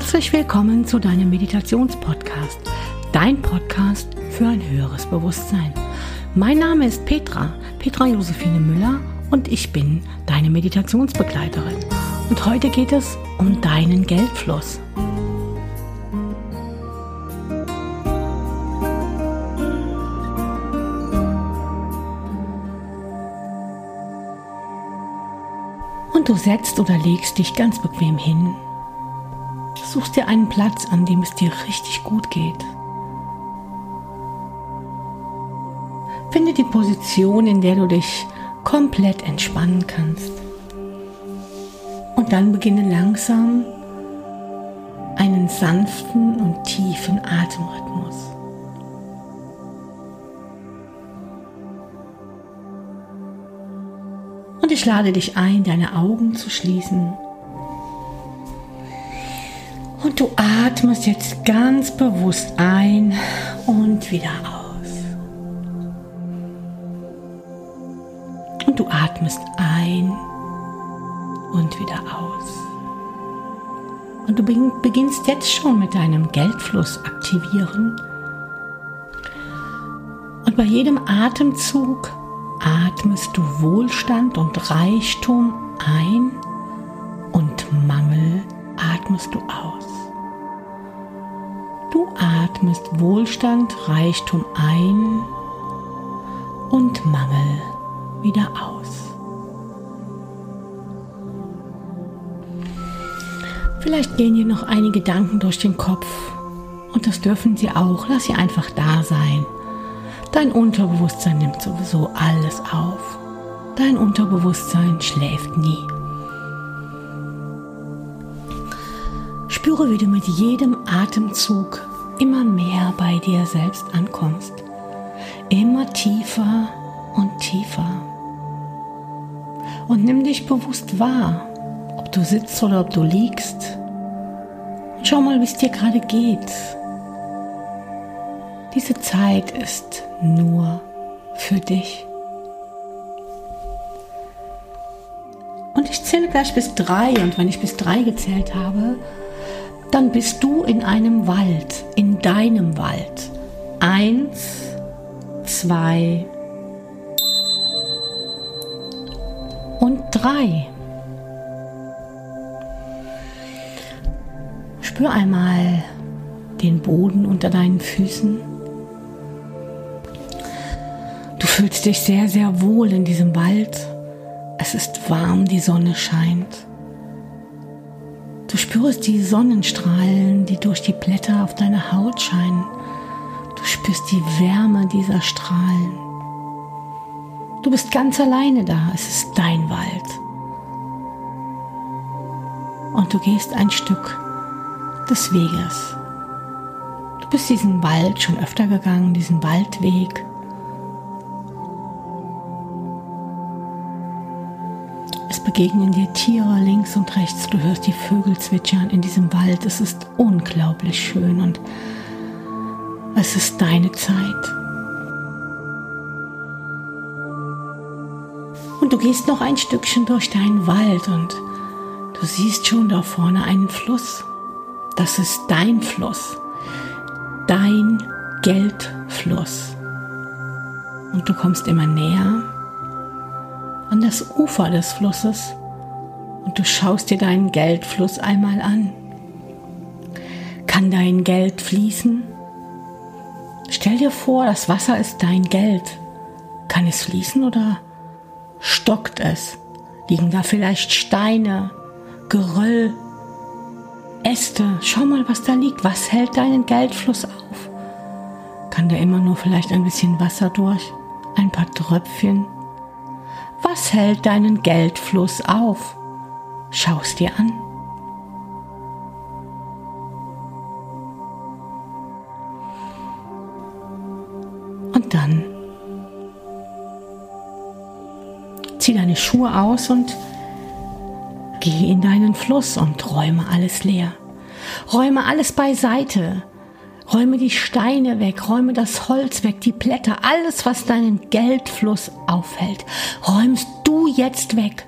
Herzlich willkommen zu deinem Meditationspodcast, dein Podcast für ein höheres Bewusstsein. Mein Name ist Petra, Petra Josephine Müller und ich bin deine Meditationsbegleiterin. Und heute geht es um deinen Geldfluss. Und du setzt oder legst dich ganz bequem hin. Suchst dir einen Platz, an dem es dir richtig gut geht. Finde die Position, in der du dich komplett entspannen kannst. Und dann beginne langsam einen sanften und tiefen Atemrhythmus. Und ich lade dich ein, deine Augen zu schließen. Und du atmest jetzt ganz bewusst ein und wieder aus. Und du atmest ein und wieder aus. Und du beginnst jetzt schon mit deinem Geldfluss aktivieren. Und bei jedem Atemzug atmest du Wohlstand und Reichtum ein und Mangel atmest du aus. Atmest Wohlstand, Reichtum ein und Mangel wieder aus. Vielleicht gehen dir noch einige Gedanken durch den Kopf und das dürfen sie auch. Lass sie einfach da sein. Dein Unterbewusstsein nimmt sowieso alles auf. Dein Unterbewusstsein schläft nie. Spüre, wie du mit jedem Atemzug immer mehr bei dir selbst ankommst. Immer tiefer und tiefer. Und nimm dich bewusst wahr, ob du sitzt oder ob du liegst. Und schau mal, wie es dir gerade geht. Diese Zeit ist nur für dich. Und ich zähle gleich bis drei und wenn ich bis drei gezählt habe, dann bist du in einem Wald, in deinem Wald. Eins, zwei und drei. Spür einmal den Boden unter deinen Füßen fühlst dich sehr, sehr wohl in diesem Wald. Es ist warm, die Sonne scheint. Du spürst die Sonnenstrahlen, die durch die Blätter auf deine Haut scheinen. Du spürst die Wärme dieser Strahlen. Du bist ganz alleine da. Es ist dein Wald. Und du gehst ein Stück des Weges. Du bist diesen Wald schon öfter gegangen, diesen Waldweg. Begegnen dir Tiere links und rechts. Du hörst die Vögel zwitschern in diesem Wald. Es ist unglaublich schön und es ist deine Zeit. Und du gehst noch ein Stückchen durch deinen Wald und du siehst schon da vorne einen Fluss. Das ist dein Fluss. Dein Geldfluss. Und du kommst immer näher an das Ufer des Flusses und du schaust dir deinen Geldfluss einmal an. Kann dein Geld fließen? Stell dir vor, das Wasser ist dein Geld. Kann es fließen oder stockt es? Liegen da vielleicht Steine, Geröll, Äste? Schau mal, was da liegt. Was hält deinen Geldfluss auf? Kann da immer nur vielleicht ein bisschen Wasser durch? Ein paar Tröpfchen? Was hält deinen Geldfluss auf? Schau es dir an. Und dann zieh deine Schuhe aus und geh in deinen Fluss und räume alles leer. Räume alles beiseite. Räume die Steine weg, räume das Holz weg, die Blätter, alles, was deinen Geldfluss aufhält, räumst du jetzt weg.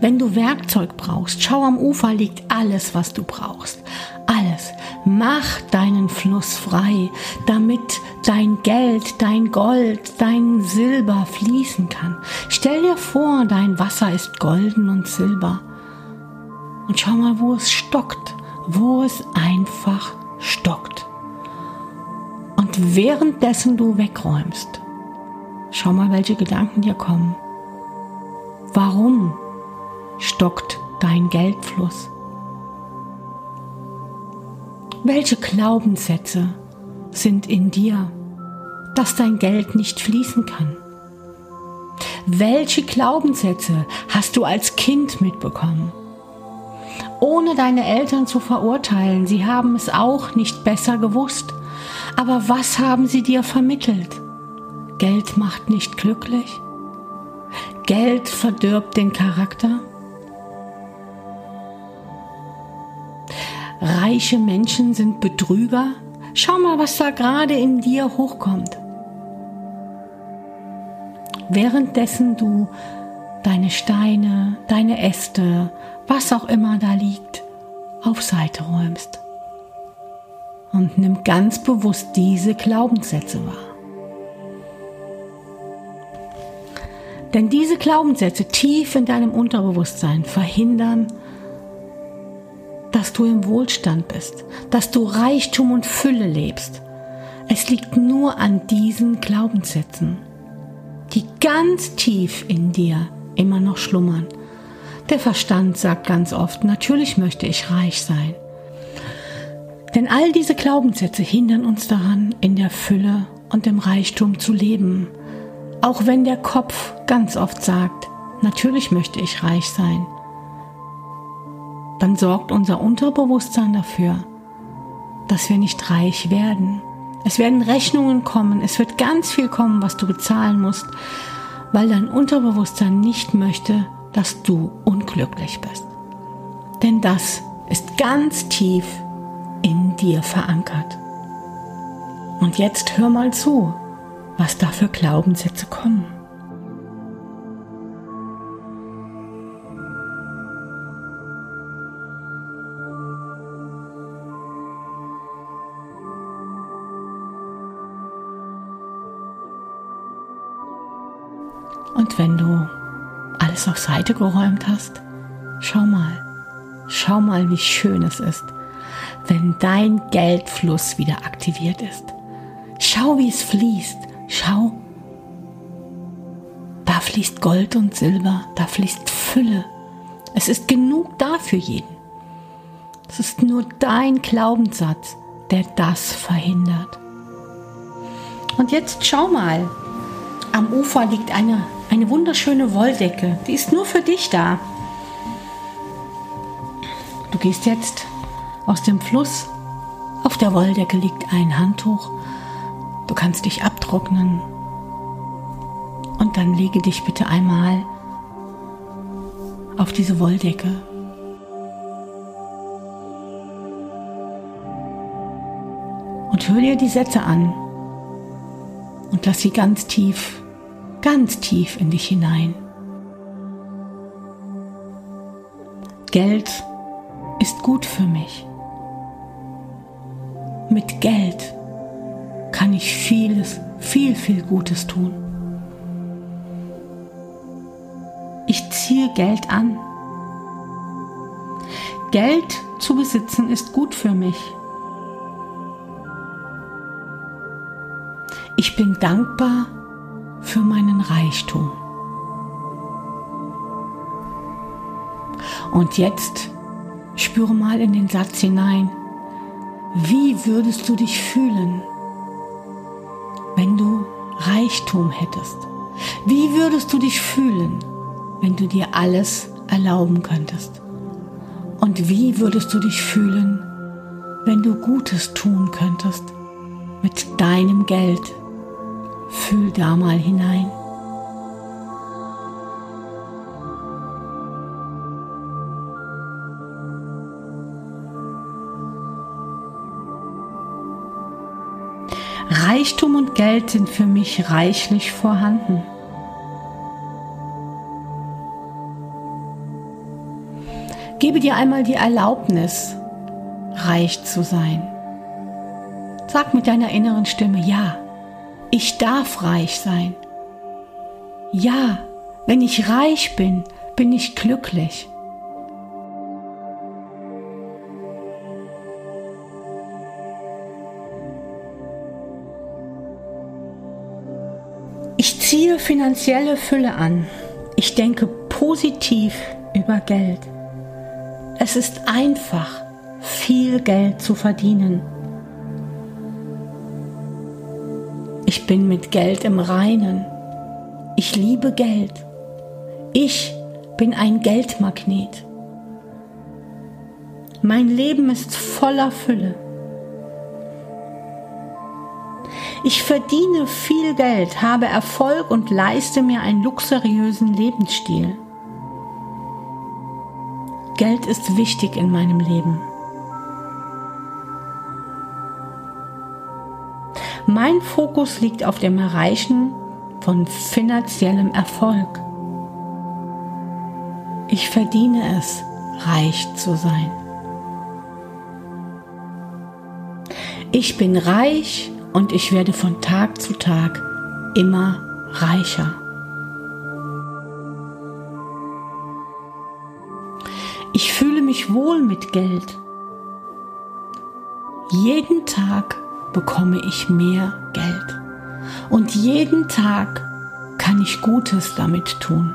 Wenn du Werkzeug brauchst, schau am Ufer liegt alles, was du brauchst. Alles. Mach deinen Fluss frei, damit dein Geld, dein Gold, dein Silber fließen kann. Stell dir vor, dein Wasser ist golden und silber. Und schau mal, wo es stockt, wo es einfach stockt. Und währenddessen du wegräumst, schau mal, welche Gedanken dir kommen. Warum stockt dein Geldfluss? Welche Glaubenssätze sind in dir, dass dein Geld nicht fließen kann? Welche Glaubenssätze hast du als Kind mitbekommen? Ohne deine Eltern zu verurteilen, sie haben es auch nicht besser gewusst. Aber was haben sie dir vermittelt? Geld macht nicht glücklich? Geld verdirbt den Charakter? Reiche Menschen sind Betrüger? Schau mal, was da gerade in dir hochkommt. Währenddessen du deine Steine, deine Äste, was auch immer da liegt, auf Seite räumst. Und nimm ganz bewusst diese Glaubenssätze wahr. Denn diese Glaubenssätze tief in deinem Unterbewusstsein verhindern, dass du im Wohlstand bist, dass du Reichtum und Fülle lebst. Es liegt nur an diesen Glaubenssätzen, die ganz tief in dir immer noch schlummern. Der Verstand sagt ganz oft, natürlich möchte ich reich sein. Denn all diese Glaubenssätze hindern uns daran, in der Fülle und im Reichtum zu leben. Auch wenn der Kopf ganz oft sagt, natürlich möchte ich reich sein dann sorgt unser Unterbewusstsein dafür, dass wir nicht reich werden. Es werden Rechnungen kommen, es wird ganz viel kommen, was du bezahlen musst, weil dein Unterbewusstsein nicht möchte, dass du unglücklich bist. Denn das ist ganz tief in dir verankert. Und jetzt hör mal zu, was da für Glaubenssätze kommen. Alles auf Seite geräumt hast, schau mal, schau mal, wie schön es ist, wenn dein Geldfluss wieder aktiviert ist. Schau, wie es fließt. Schau, da fließt Gold und Silber, da fließt Fülle. Es ist genug da für jeden. Es ist nur dein Glaubenssatz, der das verhindert. Und jetzt schau mal, am Ufer liegt eine eine wunderschöne Wolldecke, die ist nur für dich da. Du gehst jetzt aus dem Fluss. Auf der Wolldecke liegt ein Handtuch. Du kannst dich abtrocknen. Und dann lege dich bitte einmal auf diese Wolldecke. Und hör dir die Sätze an und lass sie ganz tief ganz tief in dich hinein. Geld ist gut für mich. Mit Geld kann ich vieles, viel, viel Gutes tun. Ich ziehe Geld an. Geld zu besitzen ist gut für mich. Ich bin dankbar für meinen Reichtum. Und jetzt spüre mal in den Satz hinein, wie würdest du dich fühlen, wenn du Reichtum hättest? Wie würdest du dich fühlen, wenn du dir alles erlauben könntest? Und wie würdest du dich fühlen, wenn du Gutes tun könntest mit deinem Geld? Fühl da mal hinein. Reichtum und Geld sind für mich reichlich vorhanden. Gebe dir einmal die Erlaubnis, reich zu sein. Sag mit deiner inneren Stimme, ja, ich darf reich sein. Ja, wenn ich reich bin, bin ich glücklich. Ich ziehe finanzielle Fülle an. Ich denke positiv über Geld. Es ist einfach, viel Geld zu verdienen. Ich bin mit Geld im Reinen. Ich liebe Geld. Ich bin ein Geldmagnet. Mein Leben ist voller Fülle. Ich verdiene viel Geld, habe Erfolg und leiste mir einen luxuriösen Lebensstil. Geld ist wichtig in meinem Leben. Mein Fokus liegt auf dem Erreichen von finanziellem Erfolg. Ich verdiene es, reich zu sein. Ich bin reich und ich werde von Tag zu Tag immer reicher. Ich fühle mich wohl mit Geld. Jeden Tag bekomme ich mehr Geld. Und jeden Tag kann ich Gutes damit tun.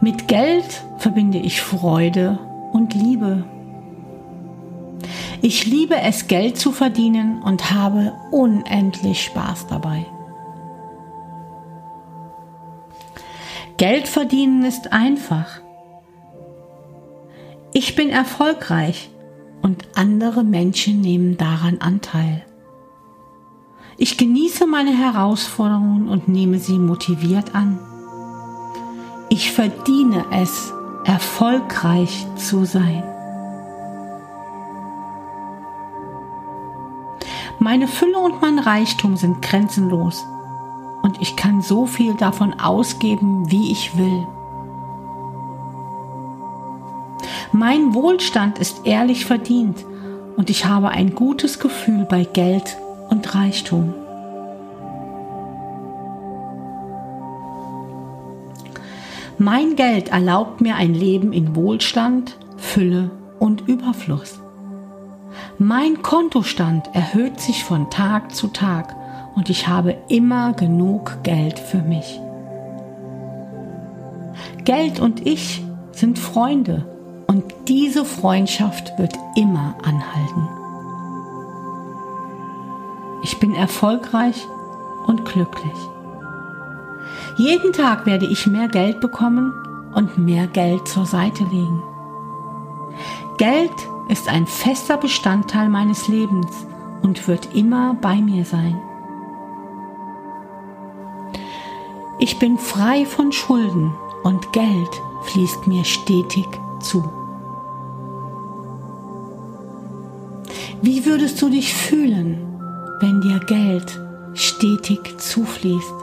Mit Geld verbinde ich Freude und Liebe. Ich liebe es, Geld zu verdienen und habe unendlich Spaß dabei. Geld verdienen ist einfach. Ich bin erfolgreich und andere Menschen nehmen daran Anteil. Ich genieße meine Herausforderungen und nehme sie motiviert an. Ich verdiene es, erfolgreich zu sein. Meine Fülle und mein Reichtum sind grenzenlos und ich kann so viel davon ausgeben, wie ich will. Mein Wohlstand ist ehrlich verdient und ich habe ein gutes Gefühl bei Geld und Reichtum. Mein Geld erlaubt mir ein Leben in Wohlstand, Fülle und Überfluss. Mein Kontostand erhöht sich von Tag zu Tag und ich habe immer genug Geld für mich. Geld und ich sind Freunde und diese Freundschaft wird immer anhalten. Ich bin erfolgreich und glücklich. Jeden Tag werde ich mehr Geld bekommen und mehr Geld zur Seite legen. Geld ist ein fester Bestandteil meines Lebens und wird immer bei mir sein. Ich bin frei von Schulden und Geld fließt mir stetig zu. Wie würdest du dich fühlen, wenn dir Geld stetig zufließt?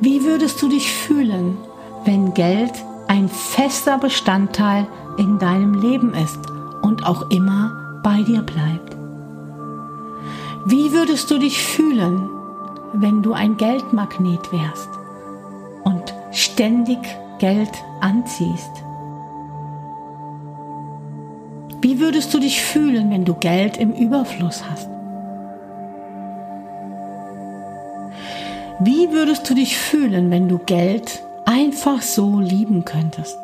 Wie würdest du dich fühlen, wenn Geld ein fester Bestandteil in deinem Leben ist und auch immer bei dir bleibt? Wie würdest du dich fühlen, wenn du ein Geldmagnet wärst und ständig Geld anziehst? Wie würdest du dich fühlen, wenn du Geld im Überfluss hast? Wie würdest du dich fühlen, wenn du Geld einfach so lieben könntest?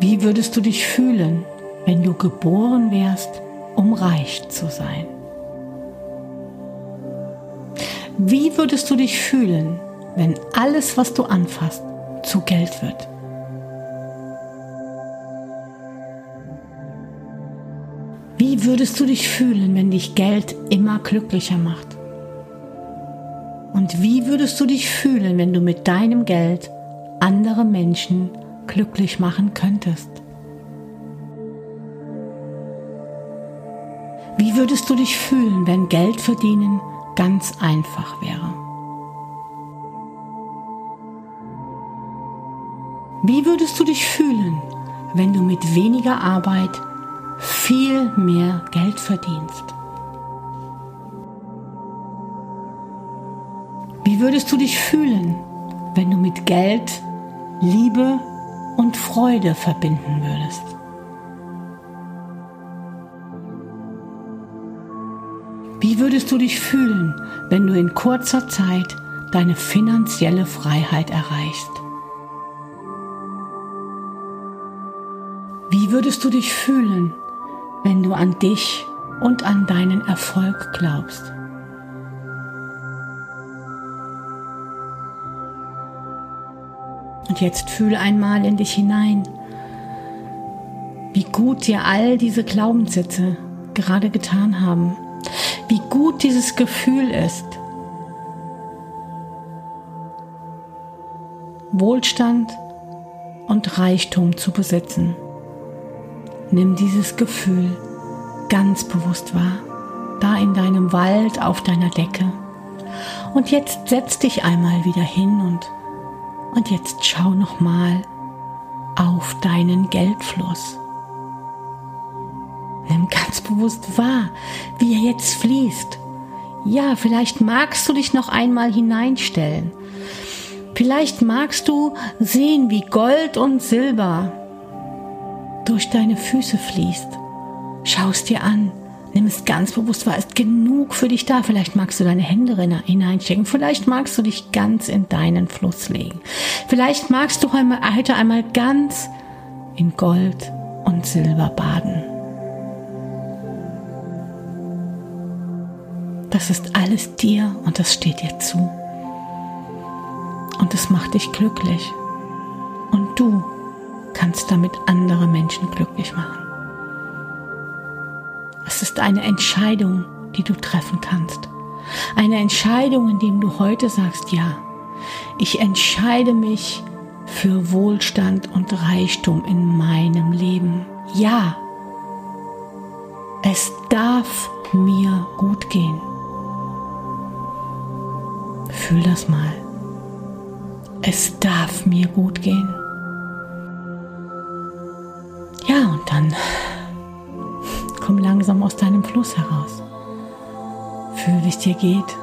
Wie würdest du dich fühlen, wenn du geboren wärst, um reich zu sein? Wie würdest du dich fühlen, wenn alles, was du anfasst, zu Geld wird? Wie würdest du dich fühlen, wenn dich Geld immer glücklicher macht? Und wie würdest du dich fühlen, wenn du mit deinem Geld andere Menschen glücklich machen könntest? Wie würdest du dich fühlen, wenn Geld verdienen ganz einfach wäre. Wie würdest du dich fühlen, wenn du mit weniger Arbeit viel mehr Geld verdienst? Wie würdest du dich fühlen, wenn du mit Geld Liebe und Freude verbinden würdest? Würdest du dich fühlen, wenn du in kurzer Zeit deine finanzielle Freiheit erreichst? Wie würdest du dich fühlen, wenn du an dich und an deinen Erfolg glaubst? Und jetzt fühl einmal in dich hinein, wie gut dir all diese Glaubenssätze gerade getan haben, wie gut dieses Gefühl ist. Wohlstand und Reichtum zu besitzen. Nimm dieses Gefühl ganz bewusst wahr, da in deinem Wald auf deiner Decke. Und jetzt setz dich einmal wieder hin und, und jetzt schau nochmal auf deinen Geldfluss. Ganz bewusst wahr, wie er jetzt fließt. Ja, vielleicht magst du dich noch einmal hineinstellen. Vielleicht magst du sehen, wie Gold und Silber durch deine Füße fließt. Schau es dir an. Nimm es ganz bewusst wahr. Ist genug für dich da. Vielleicht magst du deine Hände hineinstecken. Vielleicht magst du dich ganz in deinen Fluss legen. Vielleicht magst du heute einmal ganz in Gold und Silber baden. Das ist alles dir und das steht dir zu. Und es macht dich glücklich. Und du kannst damit andere Menschen glücklich machen. Es ist eine Entscheidung, die du treffen kannst. Eine Entscheidung, indem du heute sagst, ja, ich entscheide mich für Wohlstand und Reichtum in meinem Leben. Ja, es darf mir gut gehen. Fühl das mal. Es darf mir gut gehen. Ja, und dann komm langsam aus deinem Fluss heraus. Fühl, wie es dir geht.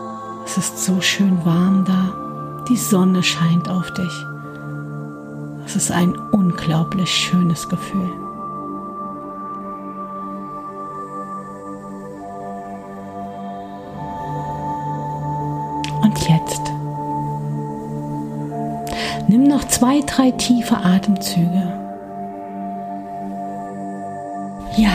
Es ist so schön warm da. Die Sonne scheint auf dich. Es ist ein unglaublich schönes Gefühl. Jetzt nimm noch zwei, drei tiefe Atemzüge. Ja,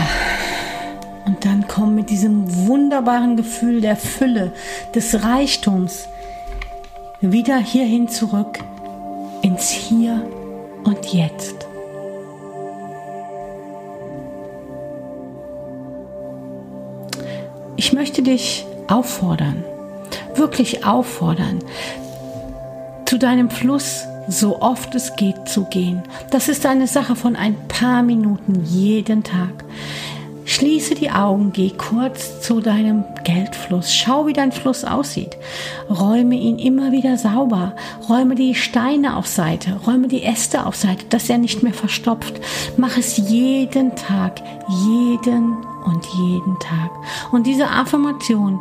und dann komm mit diesem wunderbaren Gefühl der Fülle, des Reichtums wieder hierhin zurück ins Hier und Jetzt. Ich möchte dich auffordern, wirklich auffordern, zu deinem Fluss so oft es geht zu gehen. Das ist eine Sache von ein paar Minuten jeden Tag. Schließe die Augen, geh kurz zu deinem Geldfluss, schau, wie dein Fluss aussieht. Räume ihn immer wieder sauber, räume die Steine auf Seite, räume die Äste auf Seite, dass er nicht mehr verstopft. Mach es jeden Tag, jeden und jeden Tag. Und diese Affirmation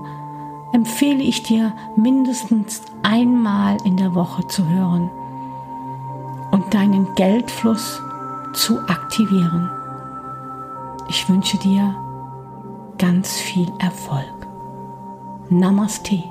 empfehle ich dir mindestens einmal in der Woche zu hören und deinen Geldfluss zu aktivieren. Ich wünsche dir ganz viel Erfolg. Namaste.